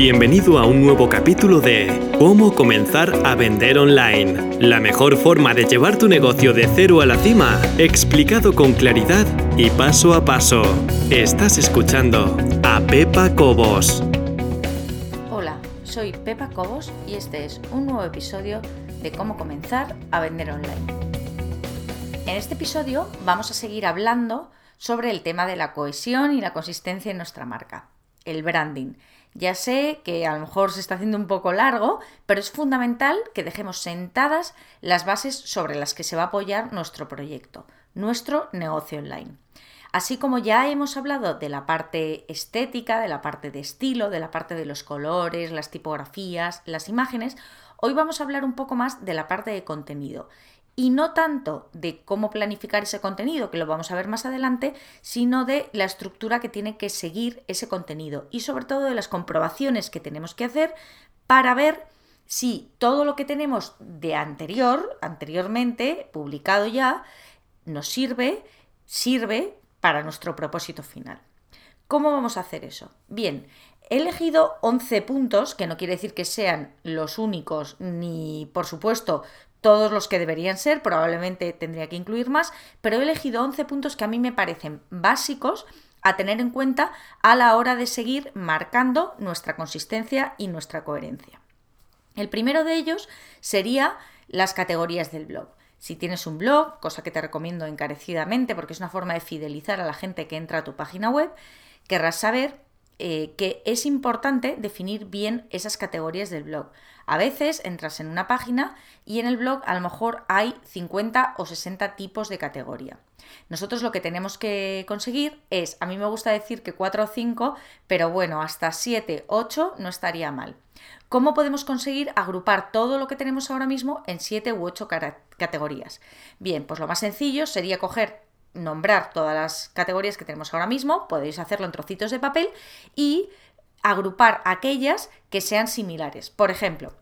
Bienvenido a un nuevo capítulo de Cómo comenzar a vender online. La mejor forma de llevar tu negocio de cero a la cima, explicado con claridad y paso a paso. Estás escuchando a Pepa Cobos. Hola, soy Pepa Cobos y este es un nuevo episodio de Cómo comenzar a vender online. En este episodio vamos a seguir hablando sobre el tema de la cohesión y la consistencia en nuestra marca, el branding ya sé que a lo mejor se está haciendo un poco largo, pero es fundamental que dejemos sentadas las bases sobre las que se va a apoyar nuestro proyecto, nuestro negocio online. Así como ya hemos hablado de la parte estética, de la parte de estilo, de la parte de los colores, las tipografías, las imágenes, hoy vamos a hablar un poco más de la parte de contenido y no tanto de cómo planificar ese contenido, que lo vamos a ver más adelante, sino de la estructura que tiene que seguir ese contenido y sobre todo de las comprobaciones que tenemos que hacer para ver si todo lo que tenemos de anterior, anteriormente, publicado ya, nos sirve, sirve para nuestro propósito final. ¿Cómo vamos a hacer eso? Bien, he elegido 11 puntos, que no quiere decir que sean los únicos, ni por supuesto todos los que deberían ser, probablemente tendría que incluir más, pero he elegido 11 puntos que a mí me parecen básicos a tener en cuenta a la hora de seguir marcando nuestra consistencia y nuestra coherencia. El primero de ellos sería las categorías del blog. Si tienes un blog, cosa que te recomiendo encarecidamente porque es una forma de fidelizar a la gente que entra a tu página web, querrás saber eh, que es importante definir bien esas categorías del blog. A veces entras en una página y en el blog a lo mejor hay 50 o 60 tipos de categoría. Nosotros lo que tenemos que conseguir es, a mí me gusta decir que 4 o 5, pero bueno, hasta 7, 8 no estaría mal. ¿Cómo podemos conseguir agrupar todo lo que tenemos ahora mismo en 7 u 8 categorías? Bien, pues lo más sencillo sería coger nombrar todas las categorías que tenemos ahora mismo, podéis hacerlo en trocitos de papel y agrupar aquellas que sean similares. Por ejemplo,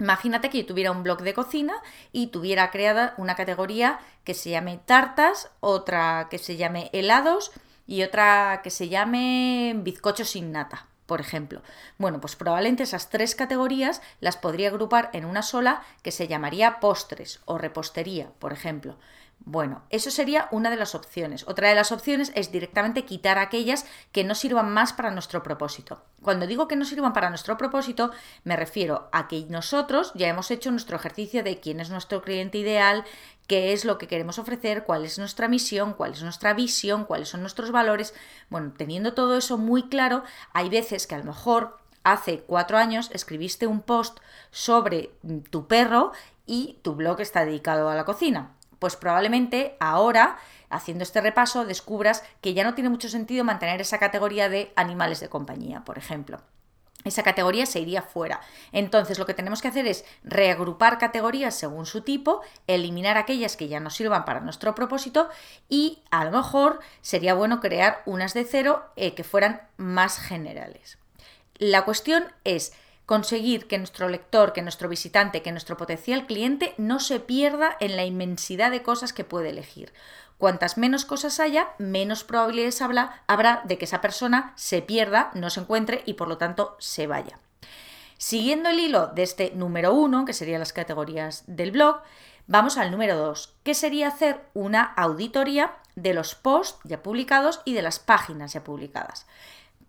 imagínate que yo tuviera un blog de cocina y tuviera creada una categoría que se llame tartas, otra que se llame helados y otra que se llame bizcochos sin nata por ejemplo. Bueno, pues probablemente esas tres categorías las podría agrupar en una sola que se llamaría postres o repostería, por ejemplo. Bueno, eso sería una de las opciones. Otra de las opciones es directamente quitar aquellas que no sirvan más para nuestro propósito. Cuando digo que no sirvan para nuestro propósito, me refiero a que nosotros ya hemos hecho nuestro ejercicio de quién es nuestro cliente ideal, qué es lo que queremos ofrecer, cuál es nuestra misión, cuál es nuestra visión, cuáles son nuestros valores. Bueno, teniendo todo eso muy claro, hay veces que a lo mejor hace cuatro años escribiste un post sobre tu perro y tu blog está dedicado a la cocina. Pues probablemente ahora, haciendo este repaso, descubras que ya no tiene mucho sentido mantener esa categoría de animales de compañía, por ejemplo. Esa categoría se iría fuera. Entonces lo que tenemos que hacer es reagrupar categorías según su tipo, eliminar aquellas que ya no sirvan para nuestro propósito y a lo mejor sería bueno crear unas de cero eh, que fueran más generales. La cuestión es conseguir que nuestro lector, que nuestro visitante, que nuestro potencial cliente no se pierda en la inmensidad de cosas que puede elegir. Cuantas menos cosas haya, menos probabilidades habrá de que esa persona se pierda, no se encuentre y por lo tanto se vaya. Siguiendo el hilo de este número uno, que serían las categorías del blog, vamos al número dos, que sería hacer una auditoría de los posts ya publicados y de las páginas ya publicadas.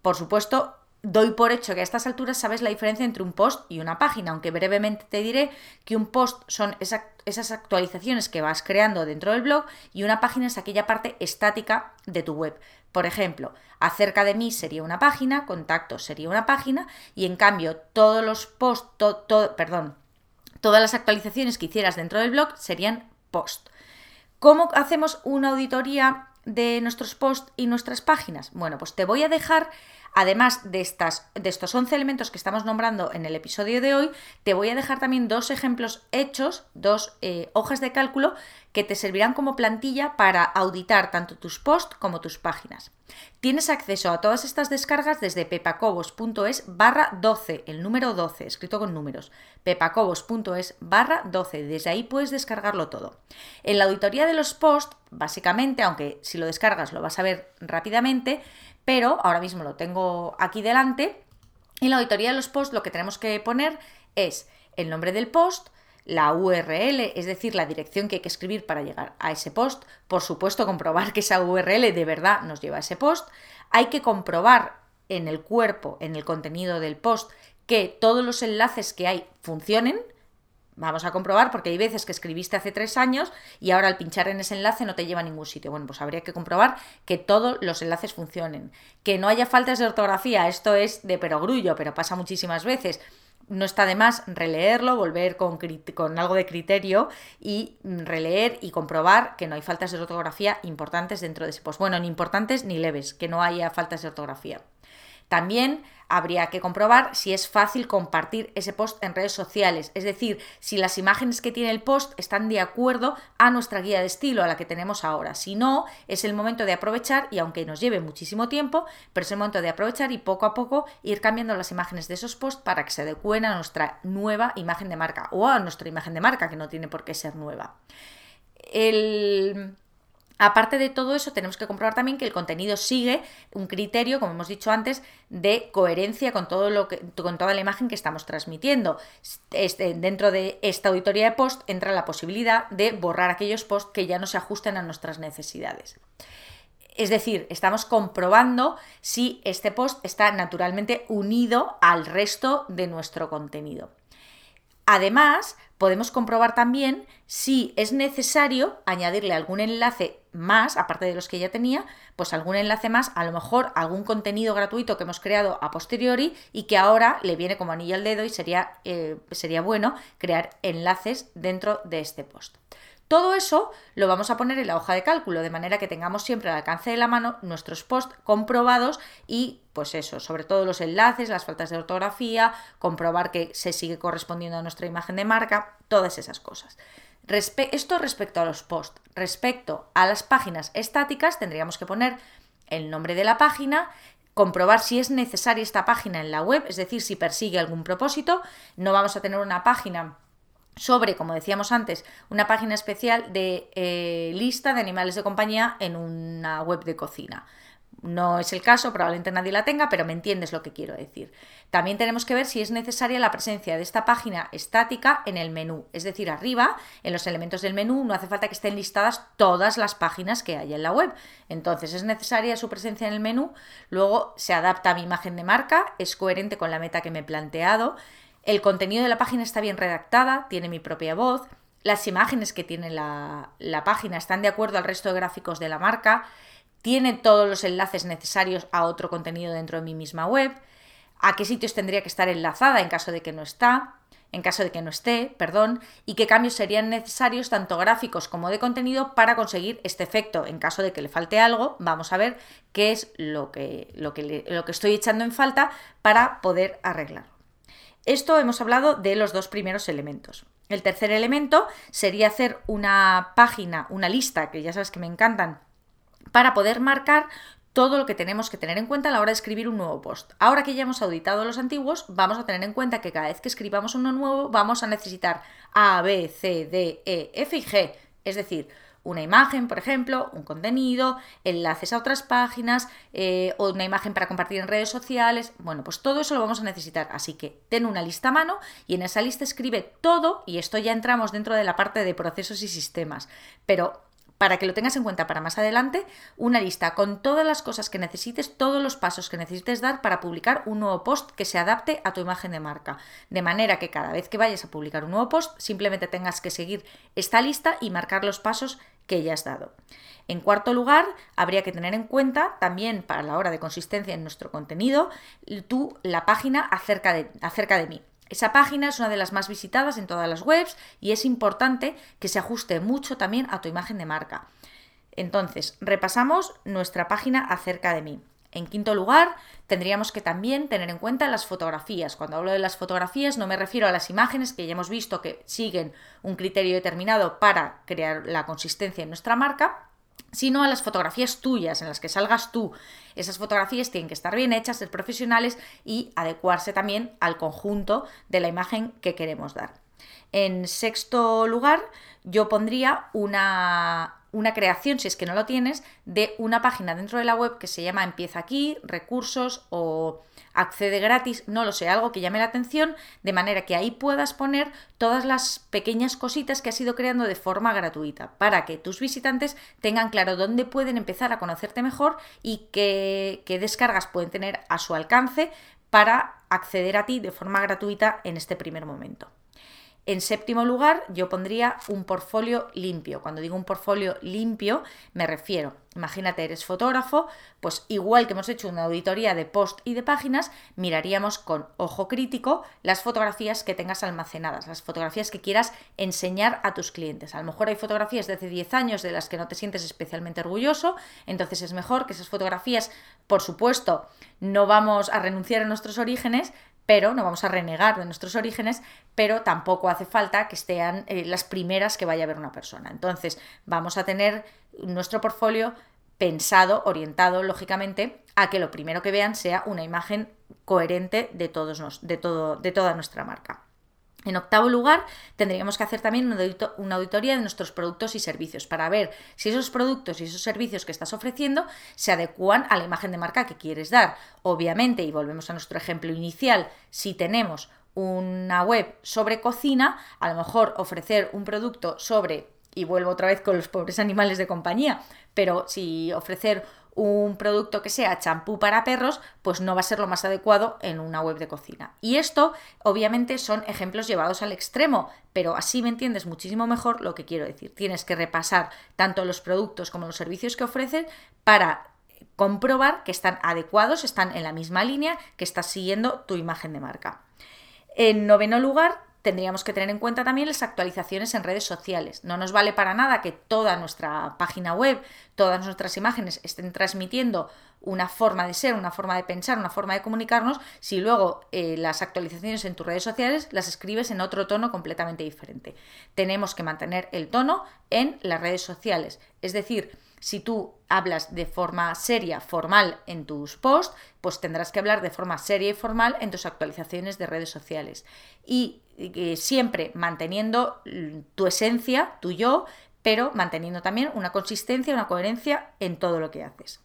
Por supuesto, doy por hecho que a estas alturas sabes la diferencia entre un post y una página, aunque brevemente te diré que un post son esas actualizaciones que vas creando dentro del blog y una página es aquella parte estática de tu web. Por ejemplo, acerca de mí sería una página, contactos sería una página y en cambio todos los posts, perdón, todas las actualizaciones que hicieras dentro del blog serían post. ¿Cómo hacemos una auditoría de nuestros posts y nuestras páginas? Bueno, pues te voy a dejar Además de, estas, de estos 11 elementos que estamos nombrando en el episodio de hoy, te voy a dejar también dos ejemplos hechos, dos eh, hojas de cálculo que te servirán como plantilla para auditar tanto tus posts como tus páginas. Tienes acceso a todas estas descargas desde pepacobos.es barra 12, el número 12, escrito con números, pepacobos.es barra 12, desde ahí puedes descargarlo todo. En la auditoría de los posts, básicamente, aunque si lo descargas lo vas a ver rápidamente, pero ahora mismo lo tengo aquí delante. En la auditoría de los posts lo que tenemos que poner es el nombre del post, la URL, es decir, la dirección que hay que escribir para llegar a ese post. Por supuesto, comprobar que esa URL de verdad nos lleva a ese post. Hay que comprobar en el cuerpo, en el contenido del post, que todos los enlaces que hay funcionen. Vamos a comprobar porque hay veces que escribiste hace tres años y ahora al pinchar en ese enlace no te lleva a ningún sitio. Bueno, pues habría que comprobar que todos los enlaces funcionen. Que no haya faltas de ortografía, esto es de perogrullo, pero pasa muchísimas veces no está de más releerlo, volver con, con, algo de criterio y releer y comprobar que no hay faltas de ortografía importantes dentro de ese post. Bueno, ni importantes ni leves, que no haya faltas de ortografía. También habría que comprobar si es fácil compartir ese post en redes sociales, es decir, si las imágenes que tiene el post están de acuerdo a nuestra guía de estilo, a la que tenemos ahora. Si no, es el momento de aprovechar y aunque nos lleve muchísimo tiempo, pero es el momento de aprovechar y poco a poco ir cambiando las imágenes de esos posts para que se adecuen a nuestra nueva imagen de marca o a nuestra imagen de marca, que no tiene por qué ser nueva. El Aparte de todo eso, tenemos que comprobar también que el contenido sigue un criterio, como hemos dicho antes, de coherencia con, todo lo que, con toda la imagen que estamos transmitiendo. Este, dentro de esta auditoría de post entra la posibilidad de borrar aquellos posts que ya no se ajusten a nuestras necesidades. Es decir, estamos comprobando si este post está naturalmente unido al resto de nuestro contenido. Además, podemos comprobar también si es necesario añadirle algún enlace más, aparte de los que ya tenía, pues algún enlace más, a lo mejor algún contenido gratuito que hemos creado a posteriori y que ahora le viene como anillo al dedo y sería, eh, sería bueno crear enlaces dentro de este post. Todo eso lo vamos a poner en la hoja de cálculo, de manera que tengamos siempre al alcance de la mano nuestros posts comprobados y, pues eso, sobre todo los enlaces, las faltas de ortografía, comprobar que se sigue correspondiendo a nuestra imagen de marca, todas esas cosas. esto respecto a los posts. Respecto a las páginas estáticas, tendríamos que poner el nombre de la página, comprobar si es necesaria esta página en la web, es decir, si persigue algún propósito. No vamos a tener una página sobre, como decíamos antes, una página especial de eh, lista de animales de compañía en una web de cocina. No es el caso, probablemente nadie la tenga, pero me entiendes lo que quiero decir. También tenemos que ver si es necesaria la presencia de esta página estática en el menú, es decir, arriba, en los elementos del menú, no hace falta que estén listadas todas las páginas que hay en la web. Entonces es necesaria su presencia en el menú, luego se adapta a mi imagen de marca, es coherente con la meta que me he planteado, el contenido de la página está bien redactada, tiene mi propia voz, las imágenes que tiene la, página están de acuerdo al resto de gráficos de la marca, tiene todos los enlaces necesarios a otro contenido dentro de mi misma web, a qué sitios tendría que estar enlazada en caso de que no está, en caso de que no esté, perdón, y qué cambios serían necesarios tanto gráficos como de contenido para conseguir este efecto. En caso de que le falte algo, vamos a ver qué es lo que, lo que, lo que estoy echando en falta para poder arreglarlo. Esto hemos hablado de los dos primeros elementos. El tercer elemento sería hacer una página, una lista, que ya sabes que me encantan, para poder marcar todo lo que tenemos que tener en cuenta a la hora de escribir un nuevo post. Ahora que ya hemos auditado los antiguos, vamos a tener en cuenta que cada vez que escribamos uno nuevo vamos a necesitar A, B, C, D, E, F y G, es decir, una imagen, por ejemplo, un contenido, enlaces a otras páginas, eh, o una imagen para compartir en redes sociales. Bueno, pues todo eso lo vamos a necesitar. Así que ten una lista a mano y en esa lista escribe todo, y esto ya entramos dentro de la parte de procesos y sistemas. Pero para que lo tengas en cuenta para más adelante, una lista con todas las cosas que necesites, todos los pasos que necesites dar para publicar un nuevo post que se adapte a tu imagen de marca. De manera que cada vez que vayas a publicar un nuevo post, simplemente tengas que seguir esta lista y marcar los pasos que ya has dado. En cuarto lugar, habría que tener en cuenta también para la hora de consistencia en nuestro contenido, tú la página acerca de, acerca de mí. Esa página es una de las más visitadas en todas las webs y es importante que se ajuste mucho también a tu imagen de marca. Entonces, repasamos nuestra página acerca de mí. En quinto lugar, tendríamos que también tener en cuenta las fotografías. Cuando hablo de las fotografías no me refiero a las imágenes que ya hemos visto que siguen un criterio determinado para crear la consistencia en nuestra marca, sino a las fotografías tuyas, en las que salgas tú. Esas fotografías tienen que estar bien hechas, ser profesionales y adecuarse también al conjunto de la imagen que queremos dar. En sexto lugar, yo pondría una una creación, si es que no lo tienes, de una página dentro de la web que se llama Empieza aquí, recursos o accede gratis, no lo sé, algo que llame la atención, de manera que ahí puedas poner todas las pequeñas cositas que has ido creando de forma gratuita, para que tus visitantes tengan claro dónde pueden empezar a conocerte mejor y qué, qué descargas pueden tener a su alcance para acceder a ti de forma gratuita en este primer momento. En séptimo lugar, yo pondría un portfolio limpio. Cuando digo un portfolio limpio, me refiero, imagínate, eres fotógrafo, pues igual que hemos hecho una auditoría de post y de páginas, miraríamos con ojo crítico las fotografías que tengas almacenadas, las fotografías que quieras enseñar a tus clientes. A lo mejor hay fotografías de hace 10 años de las que no te sientes especialmente orgulloso, entonces es mejor que esas fotografías, por supuesto, no vamos a renunciar a nuestros orígenes, pero no vamos a renegar de nuestros orígenes, pero tampoco hace falta que estén eh, las primeras que vaya a ver una persona. Entonces, vamos a tener nuestro portfolio pensado, orientado, lógicamente, a que lo primero que vean sea una imagen coherente de, todos de, todo, de toda nuestra marca. En octavo lugar, tendríamos que hacer también una auditoría de nuestros productos y servicios para ver si esos productos y esos servicios que estás ofreciendo se adecuan a la imagen de marca que quieres dar. Obviamente, y volvemos a nuestro ejemplo inicial, si tenemos una web sobre cocina, a lo mejor ofrecer un producto sobre, y vuelvo otra vez con los pobres animales de compañía, pero si ofrecer un producto que sea champú para perros, pues no va a ser lo más adecuado en una web de cocina. Y esto, obviamente, son ejemplos llevados al extremo, pero así me entiendes muchísimo mejor lo que quiero decir. Tienes que repasar tanto los productos como los servicios que ofrecen para comprobar que están adecuados, están en la misma línea, que estás siguiendo tu imagen de marca. En noveno lugar, tendríamos que tener en cuenta también las actualizaciones en redes sociales. No nos vale para nada que toda nuestra página web, todas nuestras imágenes estén transmitiendo una forma de ser, una forma de pensar, una forma de comunicarnos, si luego eh, las actualizaciones en tus redes sociales las escribes en otro tono completamente diferente. Tenemos que mantener el tono en las redes sociales. Es decir, si tú hablas de forma seria, formal en tus posts, pues tendrás que hablar de forma seria y formal en tus actualizaciones de redes sociales. Y siempre manteniendo tu esencia, tu yo, pero manteniendo también una consistencia, una coherencia en todo lo que haces.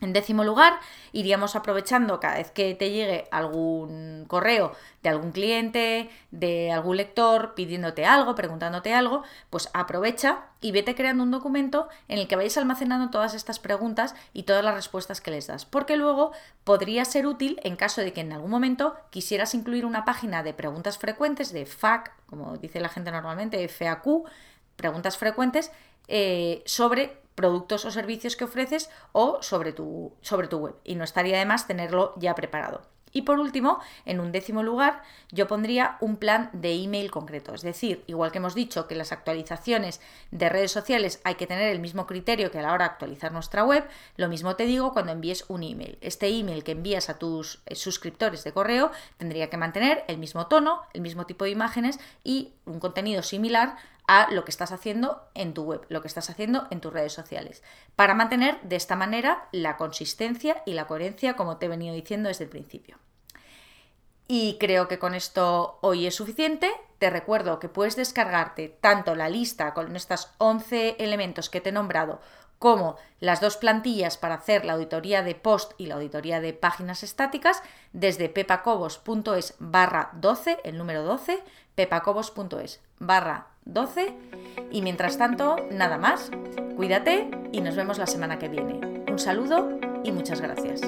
En décimo lugar, iríamos aprovechando cada vez que te llegue algún correo de algún cliente, de algún lector pidiéndote algo, preguntándote algo, pues aprovecha y vete creando un documento en el que vayas almacenando todas estas preguntas y todas las respuestas que les das, porque luego podría ser útil en caso de que en algún momento quisieras incluir una página de preguntas frecuentes, de FAQ, como dice la gente normalmente, FAQ, preguntas frecuentes, eh, sobre productos o servicios que ofreces o sobre tu, sobre tu web. Y no estaría de más tenerlo ya preparado. Y por último, en un décimo lugar, yo pondría un plan de email concreto. Es decir, igual que hemos dicho que las actualizaciones de redes sociales hay que tener el mismo criterio que a la hora de actualizar nuestra web, lo mismo te digo cuando envíes un email. Este email que envías a tus eh, suscriptores de correo tendría que mantener el mismo tono, el mismo tipo de imágenes y un contenido similar a lo que estás haciendo en tu web, lo que estás haciendo en tus redes sociales, para mantener de esta manera la consistencia y la coherencia como te he venido diciendo desde el principio. Y creo que con esto hoy es suficiente. Te recuerdo que puedes descargarte tanto la lista con estos 11 elementos que te he nombrado como las dos plantillas para hacer la auditoría de post y la auditoría de páginas estáticas desde pepacobos.es barra 12, el número 12, pepacobos.es barra 12. Y mientras tanto, nada más. Cuídate y nos vemos la semana que viene. Un saludo y muchas gracias.